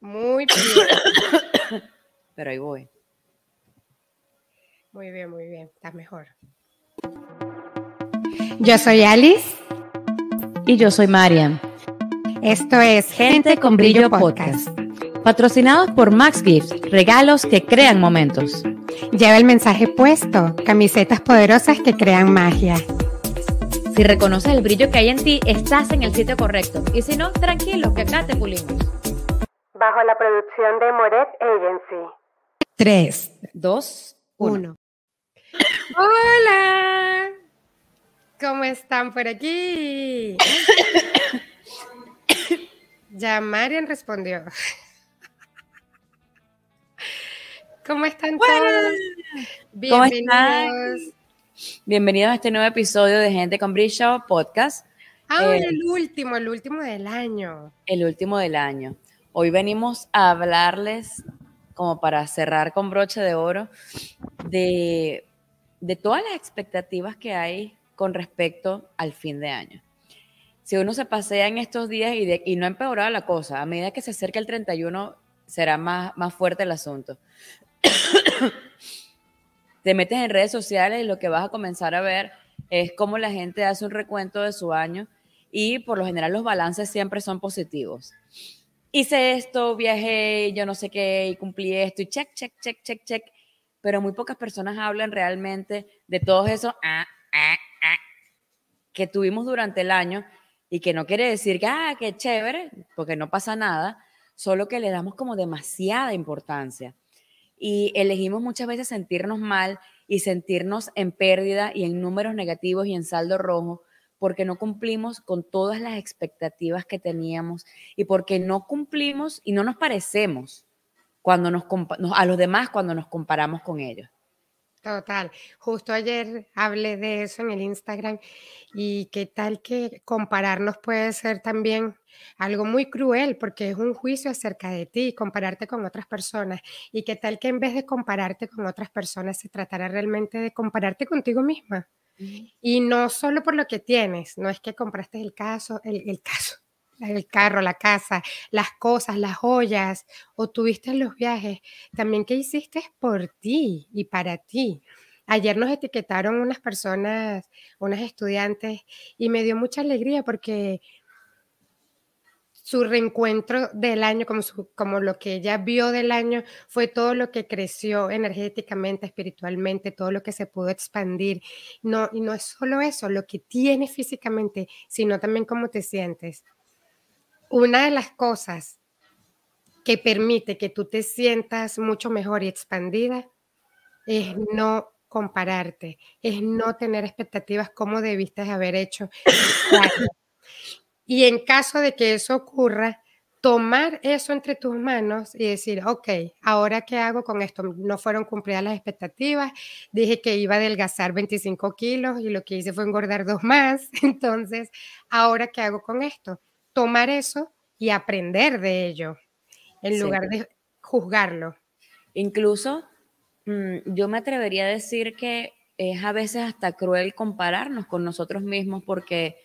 Muy bien. Pero ahí voy. Muy bien, muy bien. Estás mejor. Yo soy Alice. Y yo soy Marian. Esto es Gente con Brillo Podcast. Patrocinados por Max Gifts, regalos que crean momentos. Lleva el mensaje puesto, camisetas poderosas que crean magia. Si reconoces el brillo que hay en ti, estás en el sitio correcto. Y si no, tranquilo, que acá te pulimos. Bajo la producción de Moret Agency. 3, 2, 1. Hola. ¿Cómo están por aquí? ya Marian respondió. ¿Cómo están todos? Bienvenidos. Bienvenidos a este nuevo episodio de Gente con Brillo Podcast. Ah, eh, el último, el último del año. El último del año. Hoy venimos a hablarles, como para cerrar con broche de oro, de, todas las expectativas que hay con respecto al fin de año. Si uno se pasea en estos días y, y no ha empeorado la cosa, a medida que se acerca el 31 será más, más fuerte el asunto. Te metes en redes sociales y lo que vas a comenzar a ver es cómo la gente hace un recuento de su año y por lo general los balances siempre son positivos. Hice esto, viajé, yo no sé qué, y cumplí esto, y check, check, check, check, check. Pero muy pocas personas hablan realmente de todo eso ah, ah, ah, que tuvimos durante el año y que no quiere decir que, ah, qué chévere, porque no pasa nada, solo que le damos como demasiada importancia y elegimos muchas veces sentirnos mal y sentirnos en pérdida y en números negativos y en saldo rojo porque no cumplimos con todas las expectativas que teníamos y porque no cumplimos y no nos parecemos cuando nos, a los demás cuando nos comparamos con ellos. Total. Justo ayer hablé de eso en el Instagram y qué tal que compararnos puede ser también algo muy cruel porque es un juicio acerca de ti, compararte con otras personas y qué tal que en vez de compararte con otras personas se tratara realmente de compararte contigo misma. Y no solo por lo que tienes, no es que compraste el caso, el, el caso, el carro, la casa, las cosas, las joyas, o tuviste los viajes, también qué hiciste por ti y para ti. Ayer nos etiquetaron unas personas, unas estudiantes, y me dio mucha alegría porque su reencuentro del año, como, como lo que ella vio del año, fue todo lo que creció energéticamente, espiritualmente, todo lo que se pudo expandir. No, y no es solo eso, lo que tienes físicamente, sino también cómo te sientes una de las cosas que permite que tú te sientas mucho mejor y expandida es no compararte, es no tener expectativas como debiste haber hecho. y en caso de que eso ocurra, tomar eso entre tus manos y decir, ok, ahora qué hago con esto? No fueron cumplidas las expectativas, dije que iba a adelgazar 25 kilos y lo que hice fue engordar dos más, entonces, ahora qué hago con esto? Tomar eso y aprender de ello, en lugar de juzgarlo. Incluso mm, yo me atrevería a decir que es a veces hasta cruel compararnos con nosotros mismos porque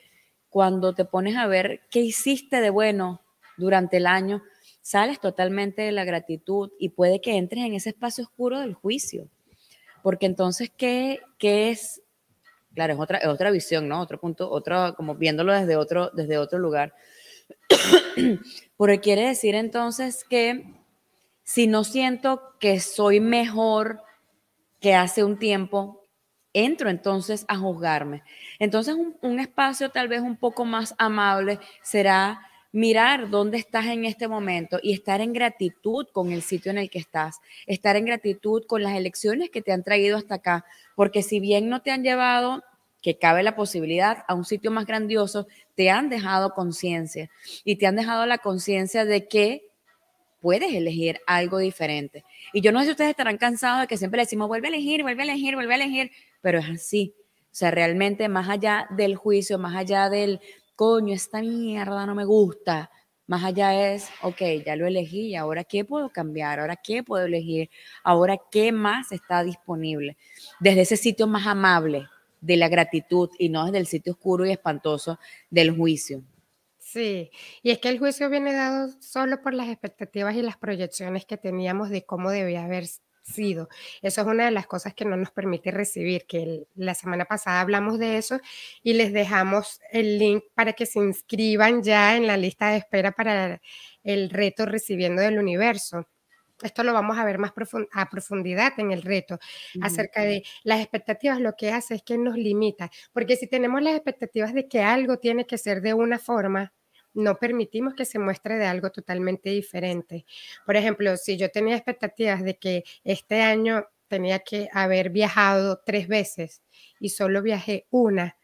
cuando te pones a ver qué hiciste de bueno durante el año, sales totalmente de la gratitud y puede que entres en ese espacio oscuro del juicio. Porque entonces, ¿qué, qué es? Claro, es otra, otra visión, ¿no? Otro punto, otro, como viéndolo desde otro, desde otro lugar. Porque quiere decir entonces que si no siento que soy mejor que hace un tiempo, entro entonces a juzgarme. Entonces un, espacio tal vez un poco más amable será mirar dónde estás en este momento y estar en gratitud con el sitio en el que estás, estar en gratitud con las elecciones que te han traído hasta acá, porque si bien no te han llevado que cabe la posibilidad a un sitio más grandioso, te han dejado conciencia y te han dejado la conciencia de que puedes elegir algo diferente. Y yo no sé si ustedes estarán cansados de que siempre le decimos, vuelve a elegir, vuelve a elegir, vuelve a elegir, pero es así. O sea, realmente más allá del juicio, más allá del, coño, esta mierda no me gusta, más allá es, ok, ya lo elegí, ahora qué puedo cambiar, ahora qué puedo elegir, ahora qué más está disponible. Desde ese sitio más amable, de la gratitud y no desde el sitio oscuro y espantoso del juicio. Sí, y es que el juicio viene dado solo por las expectativas y las proyecciones que teníamos de cómo debía haber sido. Eso es una de las cosas que no nos permite recibir, que la semana pasada hablamos de eso y les dejamos el link para que se inscriban ya en la lista de espera para el reto recibiendo del universo. Esto lo vamos a ver más a profundidad en el reto, acerca de las expectativas, lo que hace es que nos limita, porque si tenemos las expectativas de que algo tiene que ser de una forma, no permitimos que se muestre de algo totalmente diferente. Por ejemplo, si yo tenía expectativas de que este año tenía que haber viajado tres veces y solo viajé una,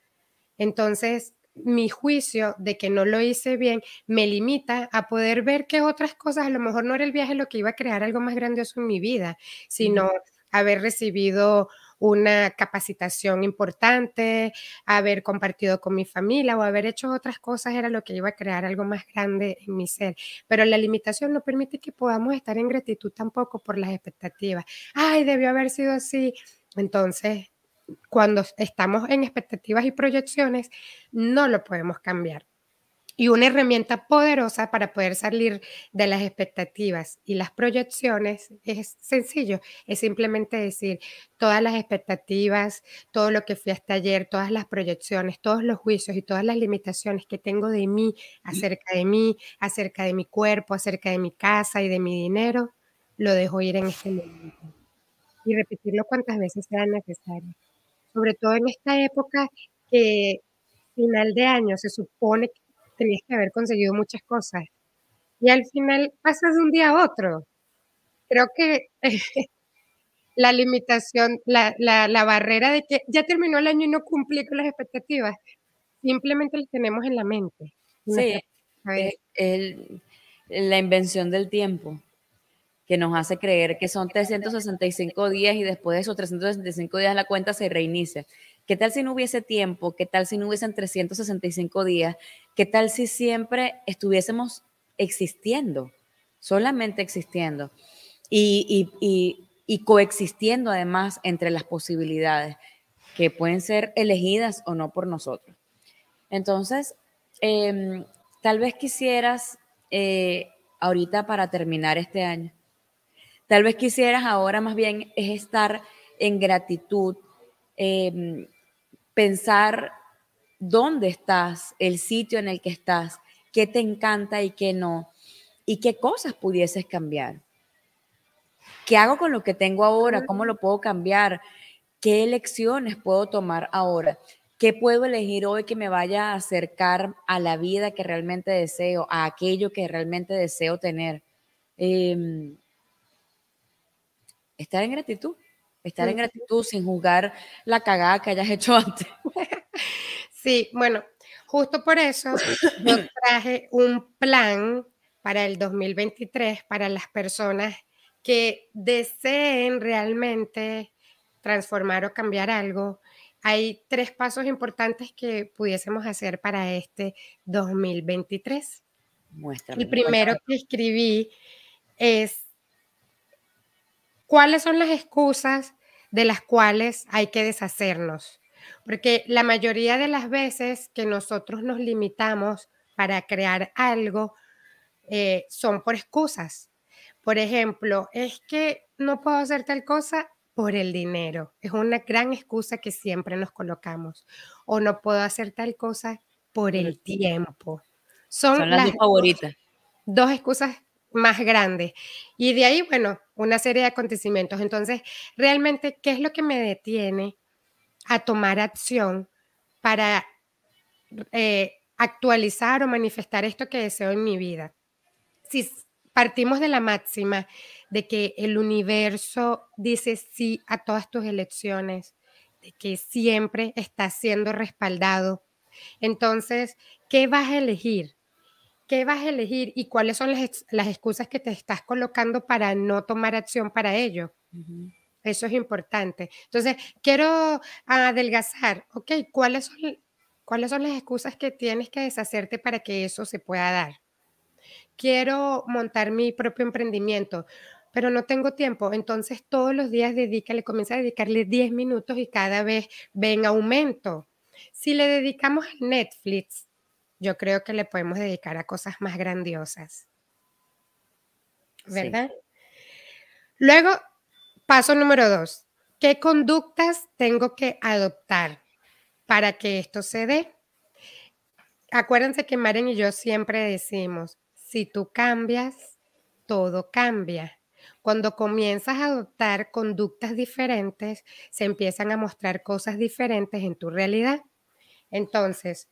entonces mi juicio de que no lo hice bien me limita a poder ver que otras cosas, a lo mejor no era el viaje lo que iba a crear algo más grandioso en mi vida, sino haber recibido una capacitación importante, haber compartido con mi familia o haber hecho otras cosas era lo que iba a crear algo más grande en mi ser. Pero la limitación no permite que podamos estar en gratitud tampoco por las expectativas. Ay, debió haber sido así. Entonces, cuando estamos en expectativas y proyecciones, no lo podemos cambiar. Y una herramienta poderosa para poder salir de las expectativas y las proyecciones es sencillo, es simplemente decir todas las expectativas, todo lo que fui hasta ayer, todas las proyecciones, todos los juicios y todas las limitaciones que tengo de mí, acerca de mí, acerca de mi cuerpo, acerca de mi casa y de mi dinero, lo dejo ir en este momento. Y repetirlo cuantas veces sea necesario sobre todo en esta época que final de año se supone que tenías que haber conseguido muchas cosas y al final pasas de un día a otro. Creo que la limitación, la, barrera de que ya terminó el año y no cumplí con las expectativas, simplemente las tenemos en la mente. Sí, la invención del tiempo que nos hace creer que son 365 días y después de esos 365 días la cuenta se reinicia. ¿Qué tal si no hubiese tiempo? ¿Qué tal si no hubiesen 365 días? ¿Qué tal si siempre estuviésemos existiendo, solamente existiendo y, y, coexistiendo además entre las posibilidades que pueden ser elegidas o no por nosotros? Entonces, em, tal vez quisieras, eh, ahorita para terminar este año, Tal vez quisieras ahora más bien es estar en gratitud, em, pensar dónde estás, el sitio en el que estás, qué te encanta y qué no, y qué cosas pudieses cambiar. ¿Qué hago con lo que tengo ahora? ¿Cómo lo puedo cambiar? ¿Qué elecciones puedo tomar ahora? ¿Qué puedo elegir hoy que me vaya a acercar a la vida que realmente deseo, a aquello que realmente deseo tener? Em, estar en gratitud, estar en gratitud sin juzgar la cagada que hayas hecho antes. Sí, bueno, justo por eso yo traje un plan para el 2023 para las personas que deseen realmente transformar o cambiar algo. Hay tres pasos importantes que pudiésemos hacer para este 2023. El primero que escribí es ¿Cuáles son las excusas de las cuales hay que deshacernos? Porque la mayoría de las veces que nosotros nos limitamos para crear algo eh, son por excusas. Por ejemplo, es que no puedo hacer tal cosa por el dinero. Es una gran excusa que siempre nos colocamos. O no puedo hacer tal cosa por el tiempo. Son, las, dos favoritas. Dos excusas más grandes. Y de ahí, bueno, una serie de acontecimientos. Entonces, realmente, ¿qué es lo que me detiene a tomar acción para eh, actualizar o manifestar esto que deseo en mi vida? Si partimos de la máxima de que el universo dice sí a todas tus elecciones, de que siempre estás siendo respaldado, entonces, ¿qué vas a elegir? ¿Qué vas a elegir y cuáles son las, excusas que te estás colocando para no tomar acción para ello? Eso es importante. Entonces, quiero adelgazar, ¿ok? ¿Cuáles son, ¿Cuáles son las excusas que tienes que deshacerte para que eso se pueda dar? Quiero montar mi propio emprendimiento, pero no tengo tiempo. Entonces, todos los días dedícale, comienza a dedicarle 10 minutos y cada vez ven aumento. Si le dedicamos a Netflix yo creo que le podemos dedicar a cosas más grandiosas. ¿Verdad? Luego, paso número dos. ¿Qué conductas tengo que adoptar para que esto se dé? Acuérdense que Maren y yo siempre decimos, si tú cambias, todo cambia. Cuando comienzas a adoptar conductas diferentes, se empiezan a mostrar cosas diferentes en tu realidad. Entonces,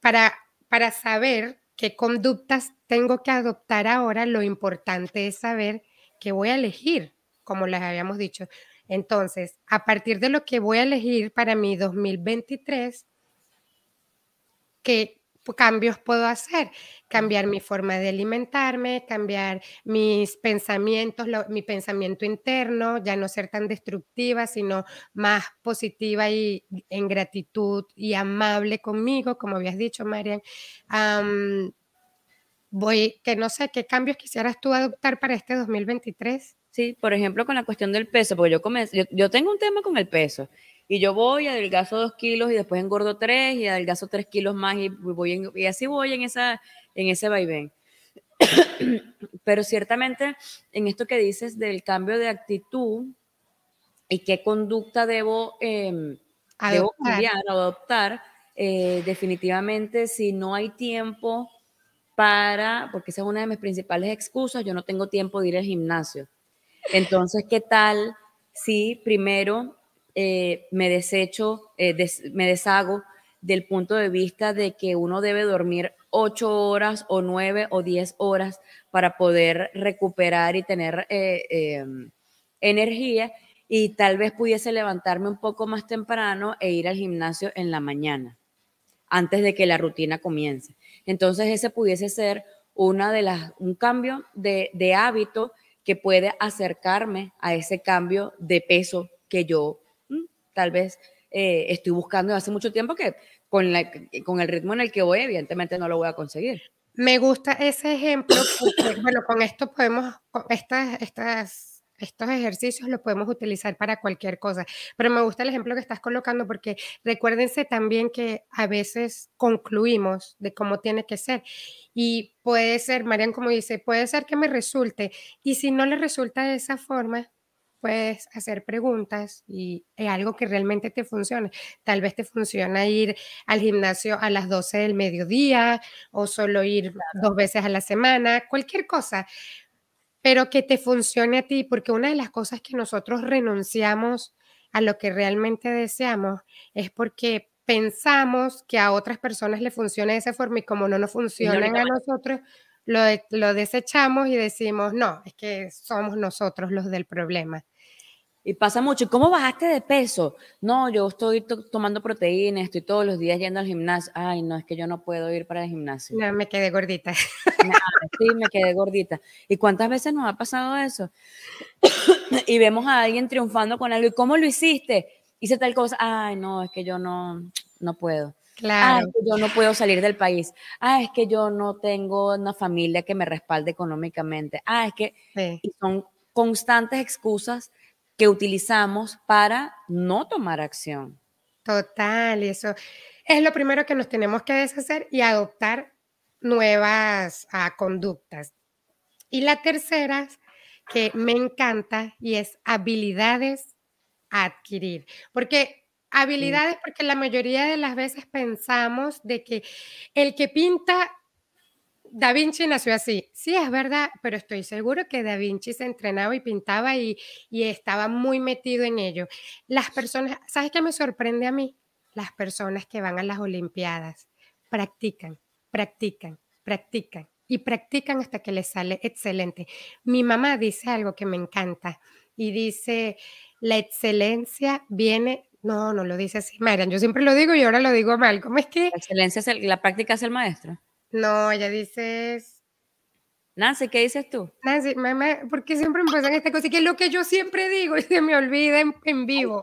para, para saber qué conductas tengo que adoptar ahora, lo importante es saber qué voy a elegir, como les habíamos dicho. Entonces, a partir de lo que voy a elegir para mi 2023, ¿qué cambios puedo hacer? Cambiar mi forma de alimentarme, cambiar mis pensamientos, mi pensamiento interno, ya no ser tan destructiva, sino más positiva y en gratitud y amable conmigo, como habías dicho, Marian. voy, que no sé, ¿qué cambios quisieras tú adoptar para este 2023? Sí, por ejemplo, con la cuestión del peso, porque yo, comencé, yo, tengo un tema con el peso y yo voy, adelgazo dos kilos y después engordo tres y adelgazo tres kilos más y, voy y así voy en, esa, en ese vaivén. Pero ciertamente en esto que dices del cambio de actitud y qué conducta debo, eh, debo cambiar o adoptar, eh, definitivamente si no hay tiempo para, porque esa es una de mis principales excusas, yo no tengo tiempo de ir al gimnasio. Entonces, ¿qué tal si primero eh, me desecho, eh, me deshago del punto de vista de que uno debe dormir ocho horas o nueve o diez horas para poder recuperar y tener eh, em, energía y tal vez pudiese levantarme un poco más temprano e ir al gimnasio en la mañana antes de que la rutina comience. Entonces ese pudiese ser una de las, un cambio de, de hábito que puede acercarme a ese cambio de peso que yo tal vez eh, estoy buscando hace mucho tiempo que con, con el ritmo en el que voy, evidentemente no lo voy a conseguir. Me gusta ese ejemplo bueno, con esto podemos, estas, estas estos ejercicios los podemos utilizar para cualquier cosa, pero me gusta el ejemplo que estás colocando porque recuérdense también que a veces concluimos de cómo tiene que ser. Y puede ser, Marian como dice, puede ser que me resulte. Y si no le resulta de esa forma, puedes hacer preguntas y es algo que realmente te funcione. Tal vez te funciona ir al gimnasio a las 12 del mediodía o solo ir dos veces a la semana, cualquier cosa pero que te funcione a ti, porque una de las cosas que nosotros renunciamos a lo que realmente deseamos es porque pensamos que a otras personas le funciona de esa forma y como no nos funcionan a nosotros, lo, lo desechamos y decimos, no, es que somos nosotros los del problema. Y pasa mucho. ¿Y cómo bajaste de peso? No, yo estoy tomando proteínas, estoy todos los días yendo al gimnasio. Ay, no, es que yo no puedo ir para el gimnasio. No, me quedé gordita. sí, me quedé gordita. ¿Y cuántas veces nos ha pasado eso? y vemos a alguien triunfando con algo. ¿Y cómo lo hiciste? Hice tal cosa. Ay, no, es que yo no, no puedo. Claro. es que yo no puedo salir del país. Ah, es que yo no tengo una familia que me respalde económicamente. Ah, es que y son constantes excusas que utilizamos para no tomar acción. Total, y eso es lo primero que nos tenemos que deshacer y adoptar nuevas ah, conductas. Y la tercera, que me encanta, y es habilidades a adquirir, porque habilidades, porque la mayoría de las veces pensamos de que el que pinta Da Vinci nació así. Sí, es verdad, pero estoy seguro que Da Vinci se entrenaba y pintaba y, estaba muy metido en ello. Las personas, ¿sabes qué me sorprende a mí? Las personas que van a las Olimpiadas practican, practican, practican y practican hasta que les sale excelente. Mi mamá dice algo que me encanta y dice, la excelencia viene no, no lo dice así, Marian. Yo siempre lo digo y ahora lo digo mal. ¿Cómo es que? La excelencia es la práctica es el maestro. No, ella dices. Nancy, ¿qué dices tú? Nancy, mamá, porque siempre me pasan esta cosa? Y que es lo que yo siempre digo y se me olvida en, vivo.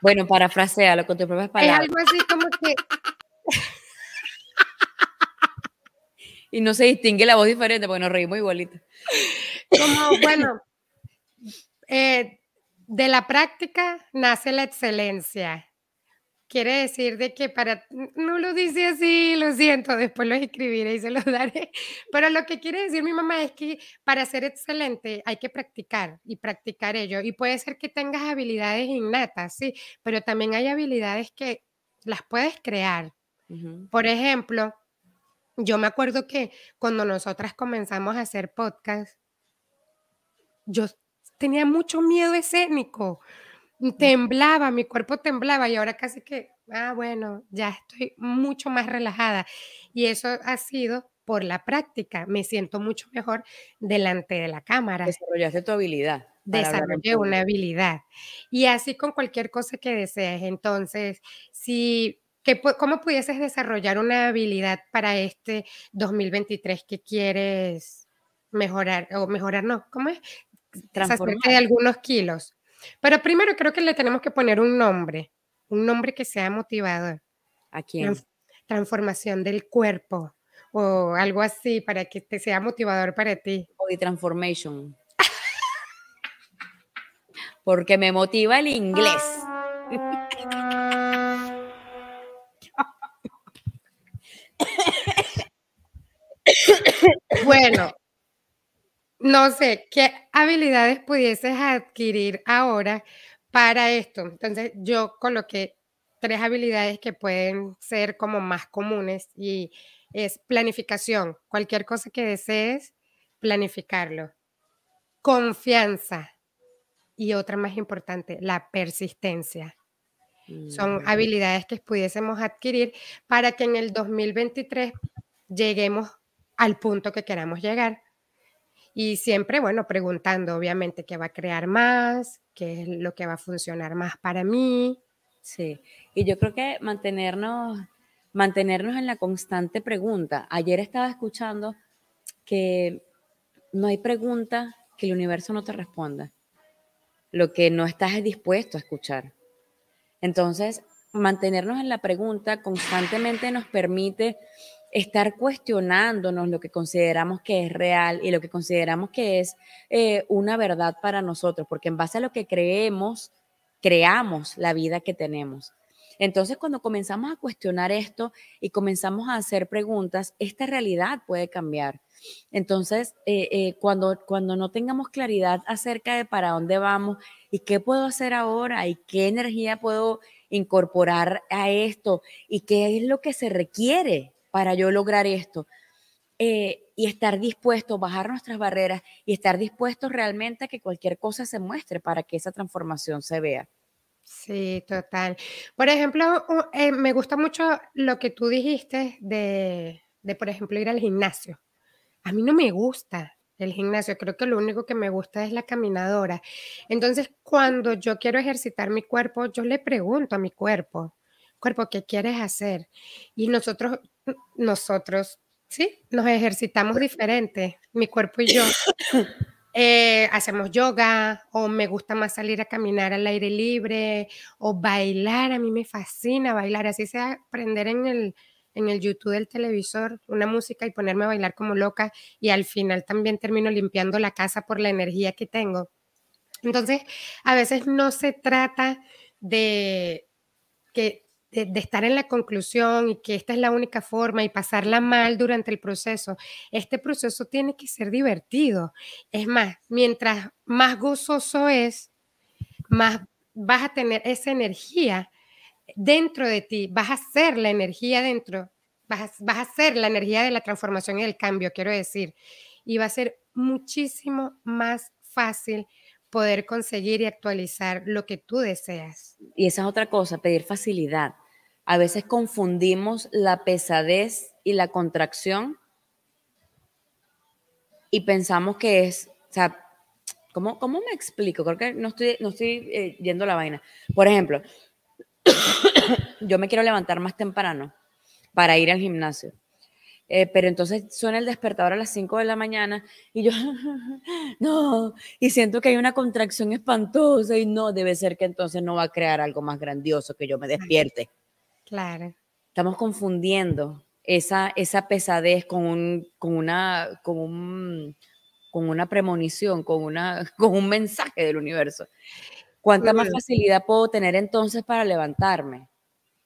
bueno, parafrasealo con tus propias palabras. Es algo así como que. y no se distingue la voz diferente porque nos reímos igualito. Como, bueno, eh, de la práctica nace la excelencia quiere decir de que para, no lo dice así, lo siento, después lo escribiré y se lo daré, pero lo que quiere decir mi mamá es que para ser excelente hay que practicar y practicar ello. Y puede ser que tengas habilidades innatas, sí, pero también hay habilidades que las puedes crear. Por ejemplo, yo me acuerdo que cuando nosotras comenzamos a hacer podcast, yo tenía mucho miedo escénico temblaba, mi cuerpo temblaba y ahora casi que, ah, bueno, ya estoy mucho más relajada. Y eso ha sido por la práctica. Me siento mucho mejor delante de la cámara. Desarrollaste tu habilidad. Desarrollé una habilidad. Y así con cualquier cosa que desees. Entonces, si ¿Cómo pudieses desarrollar una habilidad para este 2023 que quieres mejorar? O mejorar, no, ¿cómo es? Transformar. de algunos kilos. Pero primero creo que le tenemos que poner un nombre, un nombre que sea motivador. ¿A quién? Transformación del cuerpo o algo así para que te sea motivador para ti. Body transformation. Porque me motiva el inglés. bueno, no sé, ¿qué habilidades pudieses adquirir ahora para esto? Entonces, yo coloqué tres habilidades que pueden ser como más comunes y es planificación, cualquier cosa que desees, planificarlo. Confianza y otra más importante, la persistencia. Son mm. habilidades que pudiésemos adquirir para que en el 2023 lleguemos al punto que queramos llegar y siempre, bueno, preguntando, obviamente, qué va a crear más, qué es lo que va a funcionar más para mí. Sí, y yo creo que mantenernos, mantenernos en la constante pregunta. Ayer estaba escuchando que no hay pregunta que el universo no te responda. Lo que no estás dispuesto a escuchar. Entonces, mantenernos en la pregunta constantemente nos permite estar cuestionándonos lo que consideramos que es real y lo que consideramos que es eh, una verdad para nosotros, porque en base a lo que creemos, creamos la vida que tenemos. Entonces, cuando comenzamos a cuestionar esto y comenzamos a hacer preguntas, esta realidad puede cambiar. Entonces, eh, eh, cuando, cuando no tengamos claridad acerca de para dónde vamos y qué puedo hacer ahora y qué energía puedo incorporar a esto y qué es lo que se requiere para yo lograr esto. Eh, y estar dispuesto, a bajar nuestras barreras y estar dispuesto realmente a que cualquier cosa se muestre para que esa transformación se vea. Sí, total. Por ejemplo, eh, me gusta mucho lo que tú dijiste de, de, por ejemplo, ir al gimnasio. A mí no me gusta el gimnasio, creo que lo único que me gusta es la caminadora. Entonces, cuando yo quiero ejercitar mi cuerpo, yo le pregunto a mi cuerpo, cuerpo, ¿qué quieres hacer? Y nosotros, nosotros, sí, nos ejercitamos diferente, mi cuerpo y yo. Eh, hacemos yoga o me gusta más salir a caminar al aire libre o bailar, a mí me fascina bailar, así sea aprender en el, en el YouTube del televisor una música y ponerme a bailar como loca y al final también termino limpiando la casa por la energía que tengo. Entonces, a veces no se trata de que de, estar en la conclusión y que esta es la única forma y pasarla mal durante el proceso. Este proceso tiene que ser divertido. Es más, mientras más gozoso es, más vas a tener esa energía dentro de ti, vas a ser la energía dentro, vas, vas a ser la energía de la transformación y del cambio, quiero decir, y va a ser muchísimo más fácil poder conseguir y actualizar lo que tú deseas. Y esa es otra cosa, pedir facilidad a veces confundimos la pesadez y la contracción y pensamos que es, o sea, ¿cómo, cómo me explico? Creo que no estoy, no estoy eh, yendo la vaina. Por ejemplo, yo me quiero levantar más temprano para ir al gimnasio. Eh, pero entonces suena el despertador a las 5 de la mañana y yo, no, y siento que hay una contracción espantosa y no, debe ser que entonces no va a crear algo más grandioso que yo me despierte. Claro. Estamos confundiendo esa, esa pesadez con, un, con, una, con, con una premonición, con, una, con un mensaje del universo. ¿Cuánta más facilidad puedo tener entonces para levantarme?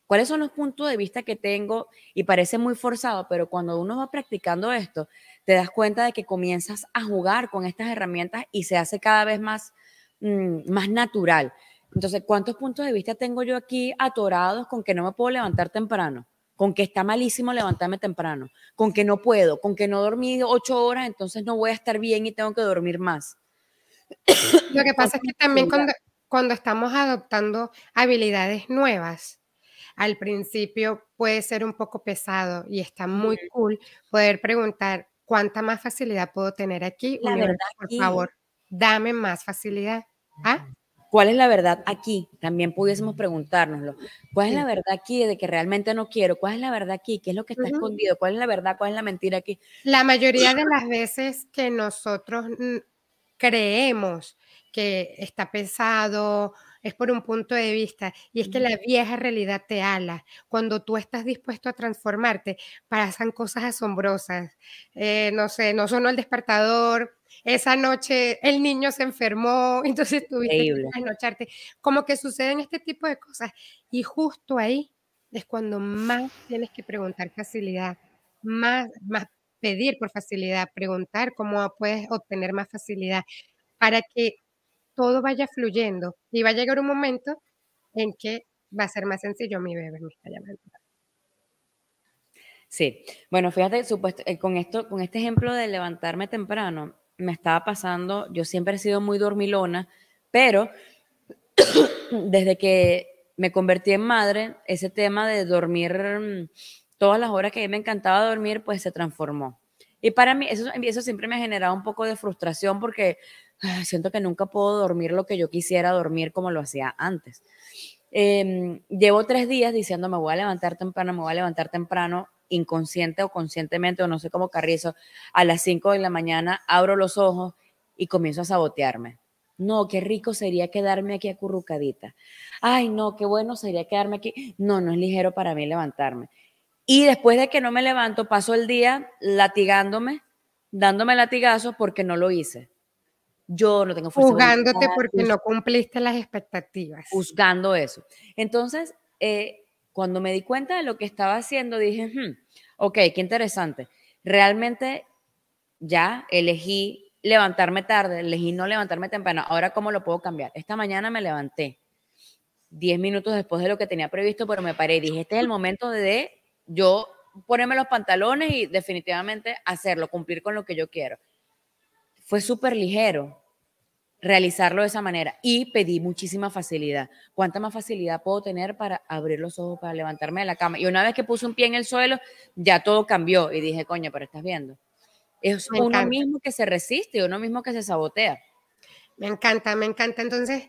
¿Cuáles son los puntos de vista que tengo? Y parece muy forzado, pero cuando uno va practicando esto, te das cuenta de que comienzas a jugar con estas herramientas y se hace cada vez más, mm, más natural. Entonces, ¿cuántos puntos de vista tengo yo aquí atorados con que no me puedo levantar temprano? Con que está malísimo levantarme temprano, con que no puedo, con que no dormí ocho horas, entonces no voy a estar bien y tengo que dormir más. Lo que pasa es que también cuando, cuando estamos adoptando habilidades nuevas, al principio puede ser un poco pesado y está muy cool poder preguntar cuánta más facilidad puedo tener aquí. La verdad, por favor, dame más facilidad. ¿Ah? ¿Cuál es la verdad aquí? También pudiésemos preguntárnoslo. ¿Cuál es la verdad aquí de que realmente no quiero? ¿Cuál es la verdad aquí? ¿Qué es lo que está escondido? ¿Cuál es la verdad? ¿Cuál es la mentira aquí? La mayoría de las veces que nosotros creemos que está pesado es por un punto de vista y es que la vieja realidad te ala. Cuando tú estás dispuesto a transformarte, pasan cosas asombrosas. Eh, no sé, no sonó el despertador, esa noche el niño se enfermó, entonces tuviste que anocharte. Como que suceden este tipo de cosas y justo ahí es cuando más tienes que preguntar facilidad, más, más pedir por facilidad, preguntar cómo puedes obtener más facilidad para que todo vaya fluyendo y va a llegar un momento en que va a ser más sencillo. Mi bebé me está llamando. Sí, bueno, fíjate, supuesto, eh, con, esto, con este ejemplo de levantarme temprano, me estaba pasando, yo siempre he sido muy dormilona, pero desde que me convertí en madre, ese tema de dormir mm, todas las horas que me encantaba dormir, pues se transformó. Y para mí eso, eso siempre me ha generado un poco de frustración porque siento que nunca puedo dormir lo que yo quisiera dormir como lo hacía antes. Em, llevo tres días diciendo me voy a levantar temprano, me voy a levantar temprano, inconsciente o conscientemente, o no sé cómo carrizo, a las 5 de la mañana abro los ojos y comienzo a sabotearme. No, qué rico sería quedarme aquí acurrucadita. Ay, no, qué bueno sería quedarme aquí. No, no es ligero para mí levantarme. Y después de que no me levanto, paso el día latigándome, dándome latigazos porque no lo hice yo no tengo fuerza. Juzgándote porque no cumpliste las expectativas. Juzgando eso. Entonces, eh, cuando me di cuenta de lo que estaba haciendo, dije, hmm, ok, qué interesante. Realmente ya elegí levantarme tarde, elegí no levantarme temprano. Ahora, ¿cómo lo puedo cambiar? Esta mañana me levanté 10 minutos después de lo que tenía previsto, pero me paré y dije, este es el momento de yo ponerme los pantalones y definitivamente hacerlo, cumplir con lo que yo quiero fue súper ligero realizarlo de esa manera y pedí muchísima facilidad. ¿Cuánta más facilidad puedo tener para abrir los ojos, para levantarme de la cama? Y una vez que puse un pie en el suelo, ya todo cambió y dije, coño, pero estás viendo. Es uno mismo que se resiste, uno mismo que se sabotea. Me encanta, me encanta. Entonces,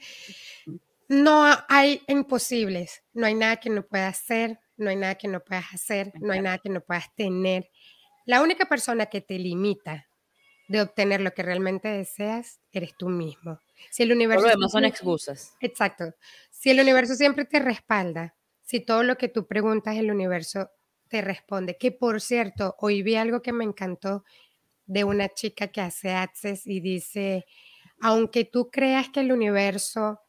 no hay imposibles, no hay nada que no puedas hacer, no hay nada que no puedas hacer, no hay nada que no puedas tener. La única persona que te limita de obtener lo que realmente deseas, eres tú mismo. Si el universo... Todo lo demás son excusas. Exacto. Si el universo siempre te respalda, si todo lo que tú preguntas el universo te responde, que por cierto, hoy vi algo que me encantó de una chica que hace Access y dice, aunque tú creas que el universo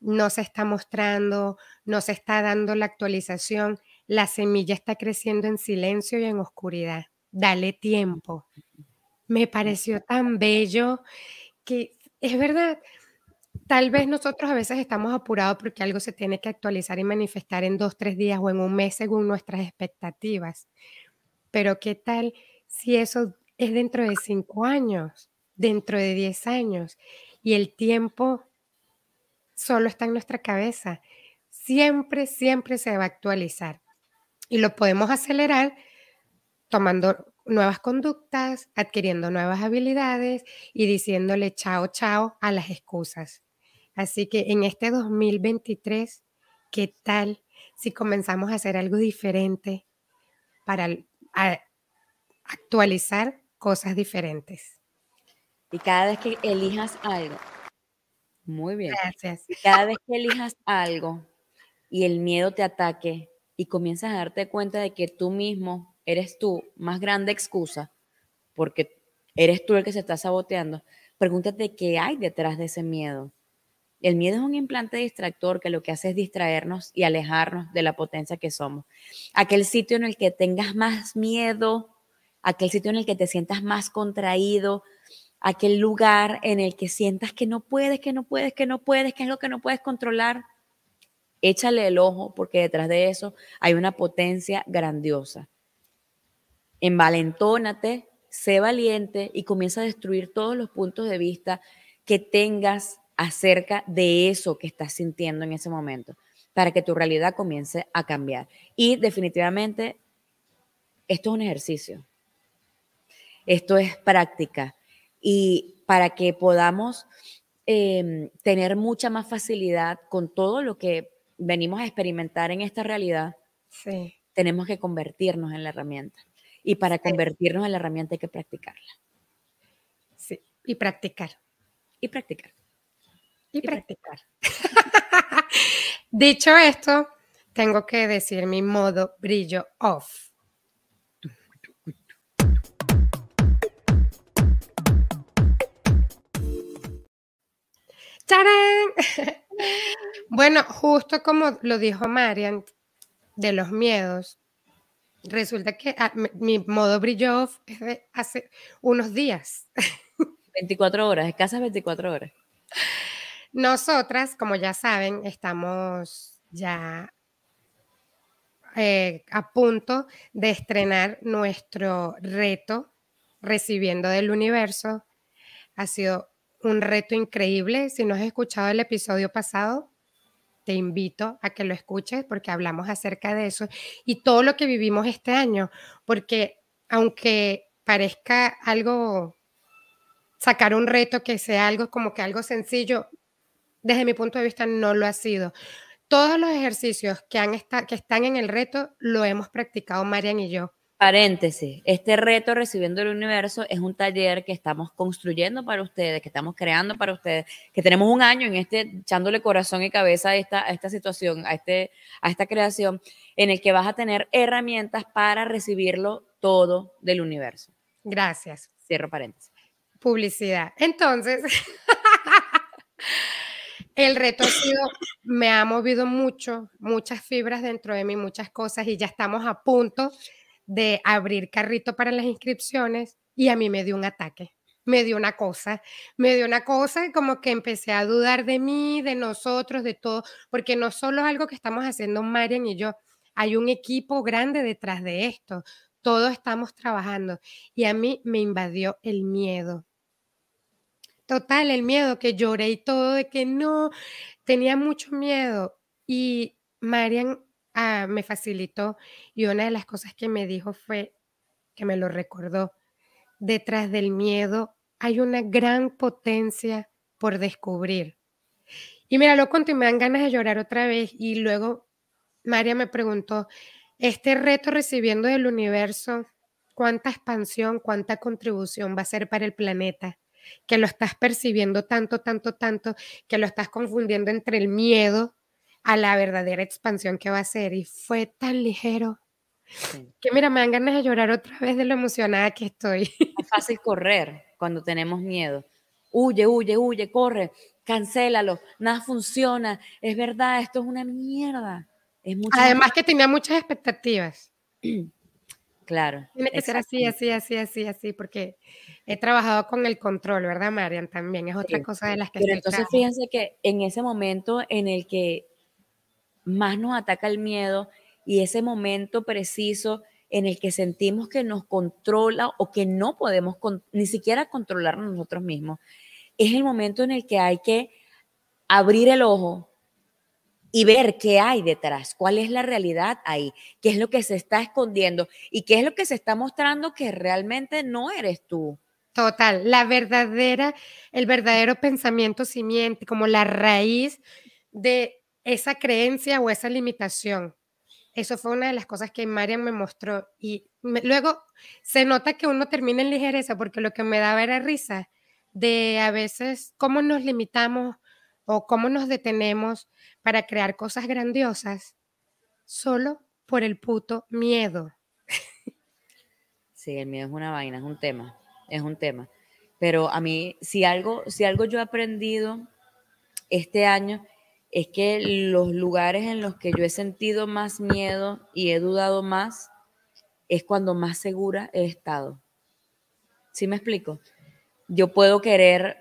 no se está mostrando, no se está dando la actualización, la semilla está creciendo en silencio y en oscuridad. Dale tiempo me pareció tan bello que es verdad, tal vez nosotros a veces estamos apurados porque algo se tiene que actualizar y manifestar en dos, tres días o en un mes según nuestras expectativas. Pero ¿qué tal si eso es dentro de cinco años, dentro de diez años y el tiempo solo está en nuestra cabeza? Siempre, siempre se va a actualizar y lo podemos acelerar tomando nuevas conductas, adquiriendo nuevas habilidades y diciéndole chao, chao a las excusas. Así que en este 2023, ¿qué tal si comenzamos a hacer algo diferente para actualizar cosas diferentes? Y cada vez que elijas algo, muy bien. Gracias. cada vez que elijas algo y el miedo te ataque y comienzas a darte cuenta de que tú mismo eres tú más grande excusa, porque eres tú el que se está saboteando, pregúntate qué hay detrás de ese miedo. El miedo es un implante distractor que lo que hace es distraernos y alejarnos de la potencia que somos. Aquel sitio en el que tengas más miedo, aquel sitio en el que te sientas más contraído, aquel lugar en el que sientas que no puedes, que no puedes, que no puedes, que es lo que no puedes controlar, échale el ojo porque detrás de eso hay una potencia grandiosa. Envalentónate, sé valiente y comienza a destruir todos los puntos de vista que tengas acerca de eso que estás sintiendo en ese momento, para que tu realidad comience a cambiar. Y definitivamente, esto es un ejercicio. Esto es práctica. Y para que podamos em, tener mucha más facilidad con todo lo que venimos a experimentar en esta realidad, tenemos que convertirnos en la herramienta. Y para convertirnos en la herramienta hay que practicarla. Sí, y practicar. Y practicar. Y, practicar. Dicho esto, tengo que decir mi modo brillo off. bueno, justo como lo dijo Marian, de los miedos, resulta que ah, mi modo brillo off es de hace unos días. 24 horas, escasas 24 horas. Nosotras, como ya saben, estamos ya eh, a punto de estrenar nuestro reto recibiendo del universo. Ha sido un reto increíble. Si no has escuchado el episodio pasado, te invito a que lo escuches porque hablamos acerca de eso y todo lo que vivimos este año, porque aunque parezca algo, sacar un reto que sea algo como que algo sencillo, desde mi punto de vista no lo ha sido. Todos los ejercicios que, han que están en el reto lo hemos practicado Marian y yo. Paréntesis, este reto Recibiendo el Universo es un taller que estamos construyendo para ustedes, que estamos creando para ustedes, que tenemos un año en este, echándole corazón y cabeza a esta, a esta situación, a, este, a esta creación, en el que vas a tener herramientas para recibirlo todo del universo. Gracias. Cierro paréntesis. Publicidad. Entonces, el reto ha sido, me ha movido mucho, muchas fibras dentro de mí, muchas cosas, y ya estamos a punto de abrir carrito para las inscripciones y a mí me dio un ataque, me dio una cosa, me dio una cosa como que empecé a dudar de mí, de nosotros, de todo, porque no solo es algo que estamos haciendo Marian y yo, hay un equipo grande detrás de esto, todos estamos trabajando y a mí me invadió el miedo. Total, el miedo que lloré y todo, de que no, tenía mucho miedo. Y Marian Ah, me facilitó y una de las cosas que me dijo fue, que me lo recordó, detrás del miedo hay una gran potencia por descubrir. Y mira, lo conté me dan ganas de llorar otra vez y luego María me preguntó, este reto recibiendo del universo, ¿cuánta expansión, cuánta contribución va a ser para el planeta? Que lo estás percibiendo tanto, tanto, tanto, que lo estás confundiendo entre el miedo a la verdadera expansión que va a ser. Y fue tan ligero que, mira, me dan ganas de llorar otra vez de lo emocionada que estoy. Es fácil correr cuando tenemos miedo. Huye, huye, huye, corre, cancélalo, nada funciona. Es verdad, esto es una mierda. Es Además que tenía muchas expectativas. Claro. Tiene que ser así, así, así, así, así, porque he trabajado con el control, ¿verdad, Marian? También es otra cosa de las que... Pero entonces fíjense que en ese momento en el que más nos ataca el miedo y ese momento preciso en el que sentimos que nos controla o que no podemos ni siquiera controlarnos nosotros mismos, es el momento en el que hay que abrir el ojo y ver qué hay detrás, cuál es la realidad ahí, qué es lo que se está escondiendo y qué es lo que se está mostrando que realmente no eres tú. Total, la verdadera, el verdadero pensamiento simiente, como la raíz de esa creencia o esa limitación. Eso fue una de las cosas que Marian me mostró. Y luego se nota que uno termina en ligereza porque lo que me daba era risa de a veces cómo nos limitamos o cómo nos detenemos para crear cosas grandiosas solo por el puto miedo. Sí, el miedo es una vaina, es un tema, es un tema. Pero a mí, si algo, si algo yo he aprendido este año es que los lugares en los que yo he sentido más miedo y he dudado más es cuando más segura he estado. ¿Sí me explico? Yo puedo querer,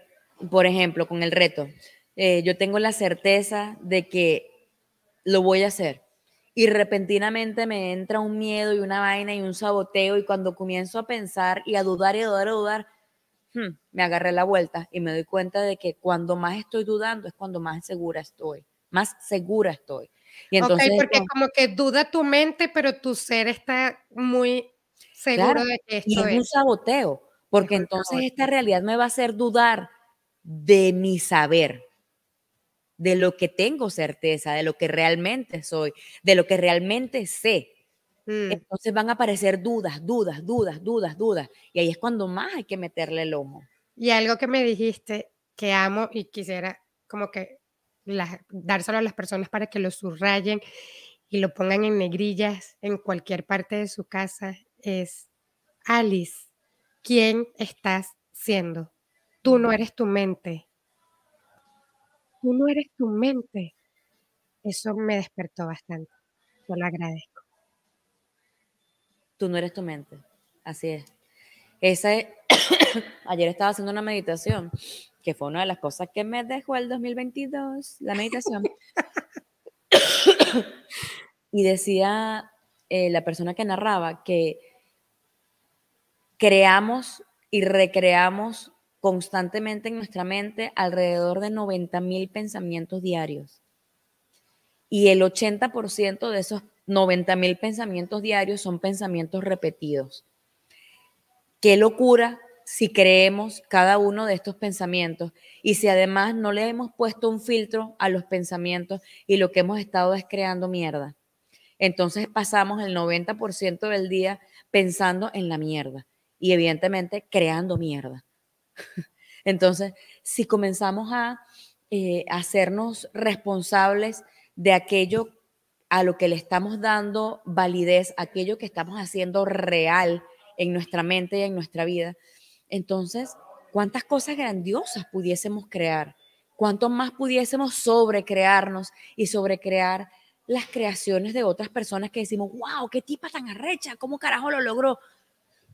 por ejemplo, con el reto, eh, yo tengo la certeza de que lo voy a hacer y repentinamente me entra un miedo y una vaina y un saboteo y cuando comienzo a pensar y a dudar y a dudar a dudar, hmm, me agarré la vuelta y me doy cuenta de que cuando más estoy dudando es cuando más segura estoy, más segura estoy. Y entonces, porque como que duda tu mente, pero tu ser está muy seguro de que esto y es, un saboteo, porque entonces esta realidad me va a hacer dudar de mi saber, de lo que tengo certeza, de lo que realmente soy, de lo que realmente sé. Mm. Entonces van a aparecer dudas, dudas, dudas, dudas, dudas. Y ahí es cuando más hay que meterle el ojo. Y algo que me dijiste que amo y quisiera como que dárselo a las personas para que lo subrayen y lo pongan en negrillas en cualquier parte de su casa es, Alice, ¿quién estás siendo? Tú no eres tu mente. Tú no eres tu mente. Eso me despertó bastante. Yo lo agradezco. Tú no eres tu mente. Así es. Ayer estaba haciendo una meditación, que fue una de las cosas que me dejó el 2022, la meditación. y decía eh, la persona que narraba que creamos y recreamos constantemente en nuestra mente alrededor de 90 mil pensamientos diarios. Y el 80% de esos 90 mil pensamientos diarios son pensamientos repetidos. Qué locura si creemos cada uno de estos pensamientos y si además no le hemos puesto un filtro a los pensamientos y lo que hemos estado es creando mierda. Entonces pasamos el 90% del día pensando en la mierda y evidentemente creando mierda. Entonces, si comenzamos a eh, hacernos responsables de aquello a lo que le estamos dando validez, aquello que estamos haciendo real en nuestra mente y en nuestra vida, entonces, ¿cuántas cosas grandiosas pudiésemos crear? ¿Cuánto más pudiésemos sobrecrearnos y sobrecrear las creaciones de otras personas que decimos, wow, qué tipa tan arrecha, cómo carajo lo logró?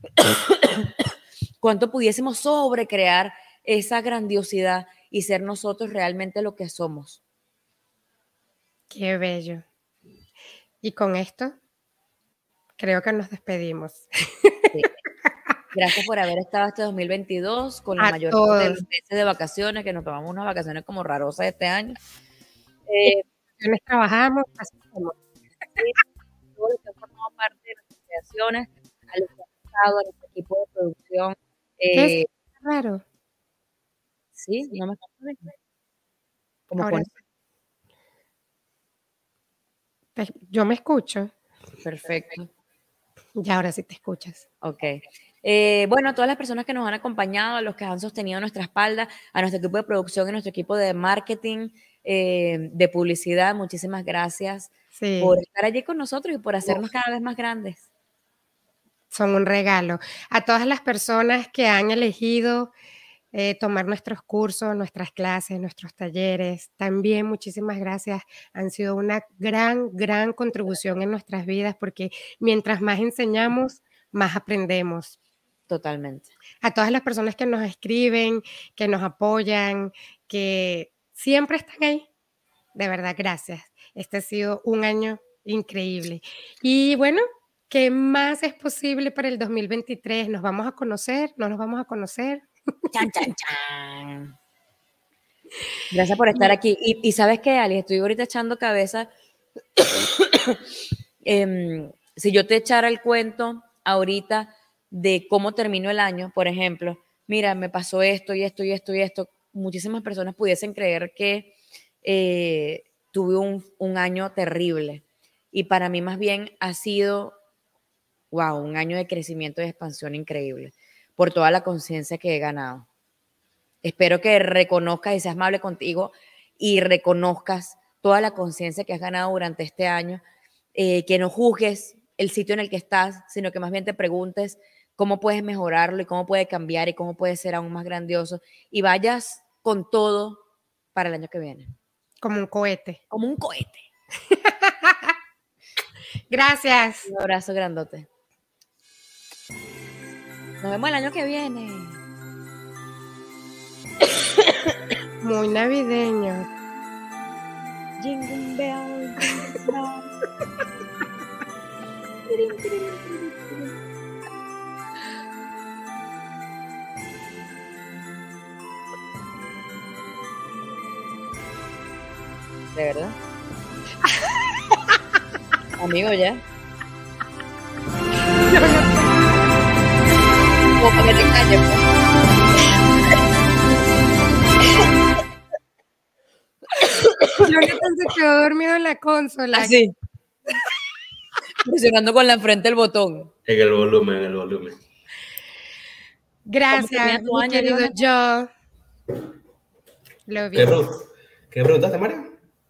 ¿Cuánto pudiésemos sobrecrear esa grandiosidad y ser nosotros realmente lo que somos? Qué bello. Y con esto, creo que nos despedimos. Gracias por haber estado este 2022 con la mayor parte de los meses de vacaciones, que nos tomamos unas vacaciones como rarosas este año. Eh, trabajamos, así como. todos los que han formado parte de nuestras creaciones, a los que han estado, a nuestro equipo de producción, eh, es raro. Sí, no me Como Ahora, Yo me escucho. Perfecto. Y ahora sí te escuchas. Ok. Eh, bueno, a todas las personas que nos han acompañado, a los que han sostenido nuestra espalda, a nuestro equipo de producción y nuestro equipo de marketing, eh, de publicidad, muchísimas gracias por estar allí con nosotros y por hacernos cada vez más grandes son un regalo. A todas las personas que han elegido eh, tomar nuestros cursos, nuestras clases, nuestros talleres, también muchísimas gracias. Han sido una gran, gran contribución en nuestras vidas porque mientras más enseñamos, más aprendemos. Totalmente. A todas las personas que nos escriben, que nos apoyan, que siempre están ahí. De verdad, gracias. Este ha sido un año increíble. Y bueno, ¿Qué más es posible para el 2023? ¿Nos vamos a conocer? ¿No nos vamos a conocer? Chan, chan, chan. Gracias por estar aquí. Y, sabes qué, Ali, estoy ahorita echando cabeza. Em, si yo te echara el cuento ahorita de cómo terminó el año, por ejemplo, mira, me pasó esto y esto y esto y esto, muchísimas personas pudiesen creer que eh, tuve un, un año terrible. Y para mí más bien ha sido wow, un año de crecimiento y expansión increíble por toda la conciencia que he ganado. Espero que reconozcas y seas amable contigo y reconozcas toda la conciencia que has ganado durante este año, eh, que no juzgues el sitio en el que estás, sino que más bien te preguntes cómo puedes mejorarlo y cómo puede cambiar y cómo puede ser aún más grandioso y vayas con todo para el año que viene. Como un cohete. Como un cohete. Gracias. Un abrazo grandote. Nos vemos el año que viene. Muy navideño. Jingle bell, jingle bell. ¿De verdad? Amigo, ya. Como para que te calles. Jonathan se quedó dormido en la consola. Así. Presionando con la frente el botón. En el volumen, en el volumen. Gracias, mi año, querido yo. Lo vi. ¿Qué, pregun- ¿Qué preguntaste, María?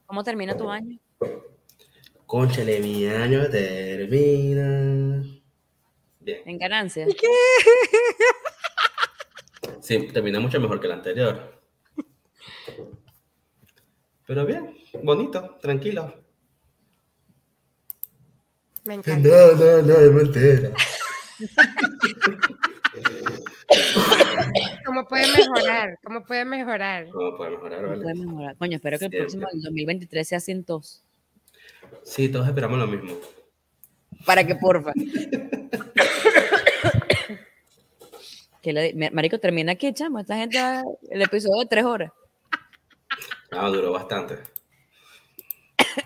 ¿Cómo termina tu año? Conchale, mi año termina. Bien. En ganancia. Sí, termina mucho mejor que el anterior. Pero bien, bonito, tranquilo. Me encanta. No, no, no, es mentira. ¿Cómo puede mejorar? ¿Cómo puede mejorar? ¿Cómo puede mejorar, No vale? puede mejorar. Coño, espero que el Siempre. próximo, el 2023, sea sin tos. Sí, todos esperamos lo mismo. Para que, porfa. Marico, termina aquí, chamo. Esta gente, el episodio de tres horas. Ah, duró bastante.